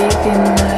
breathing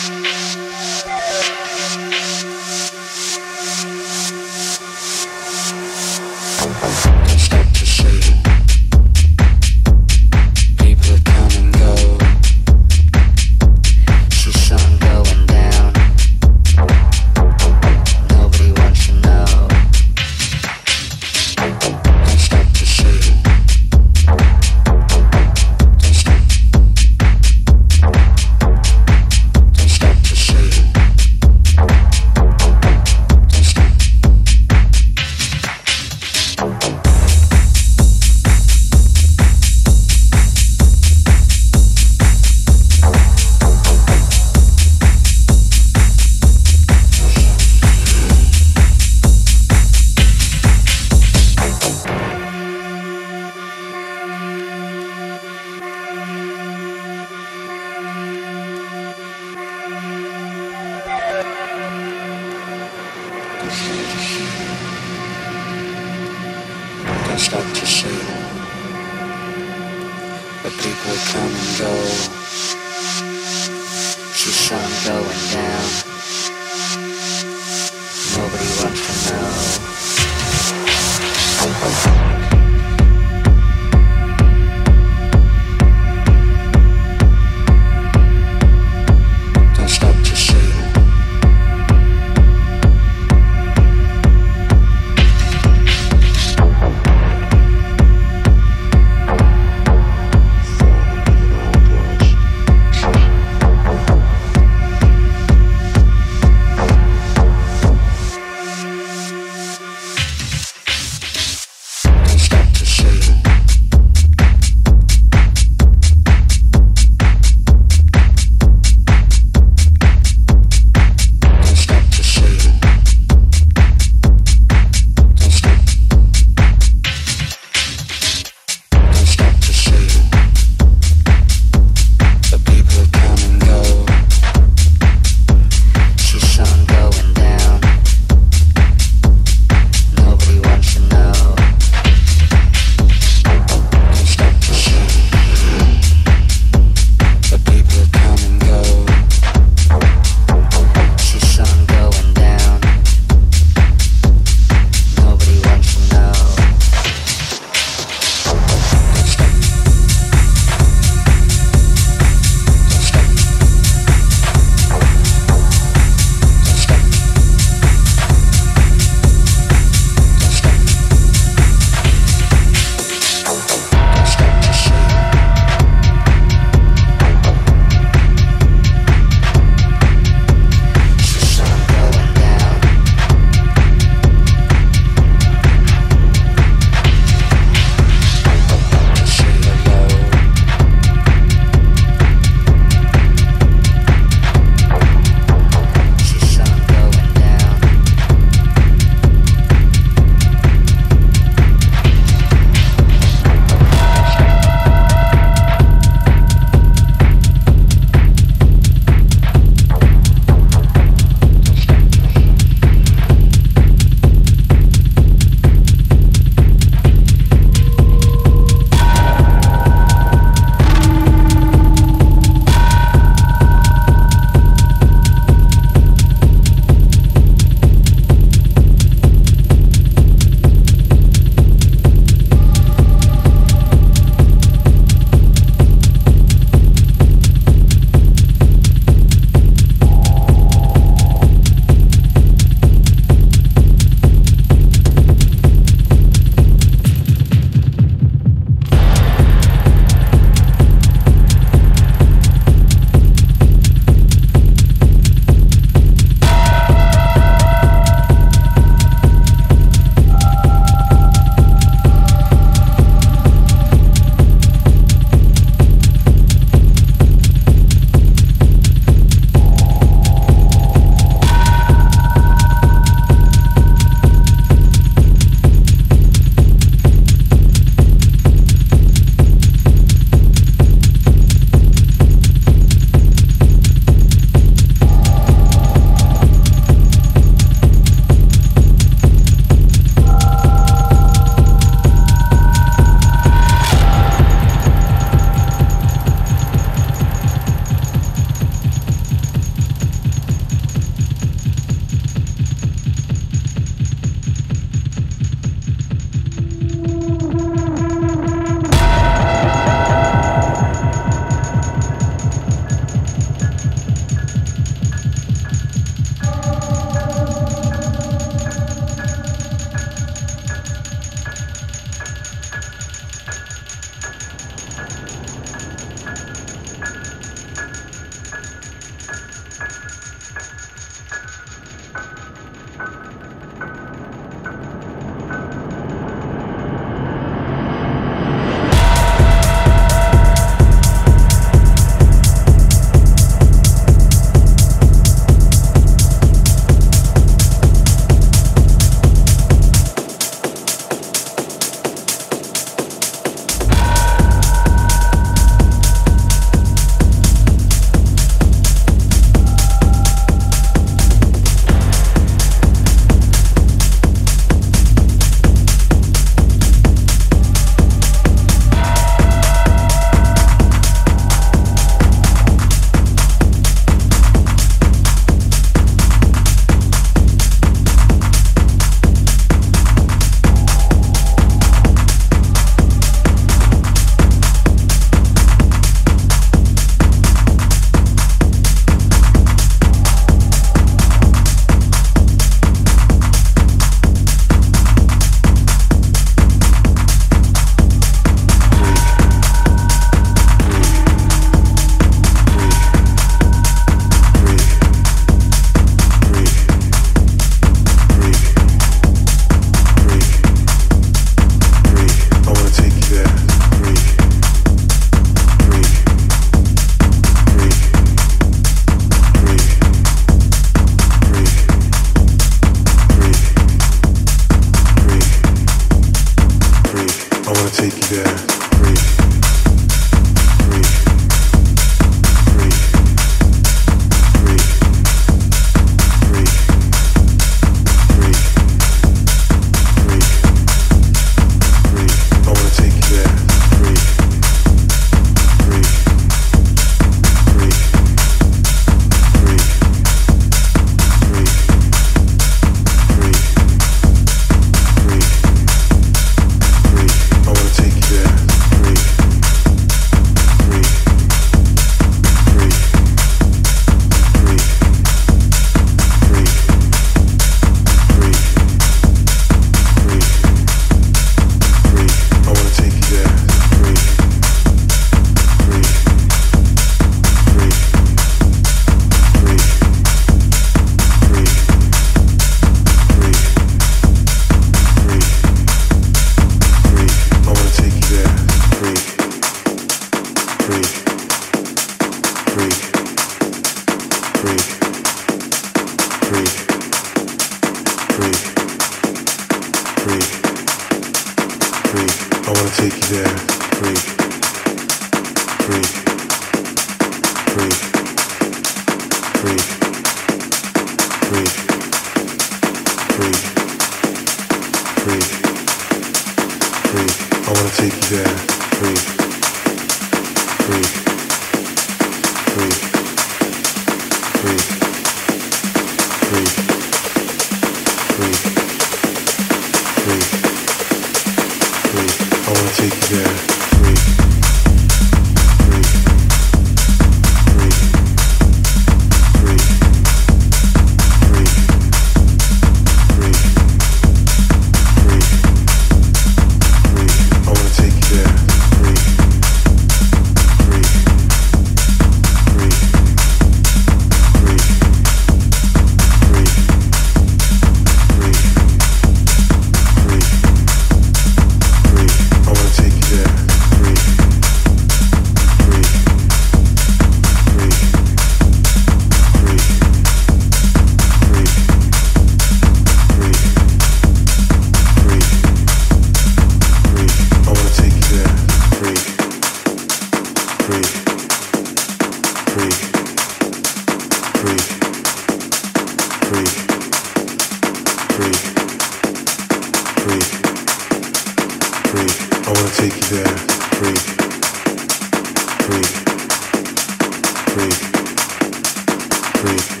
breathe.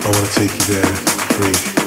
I wanna take you there, breathe.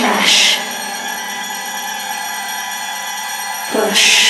Clash. Push.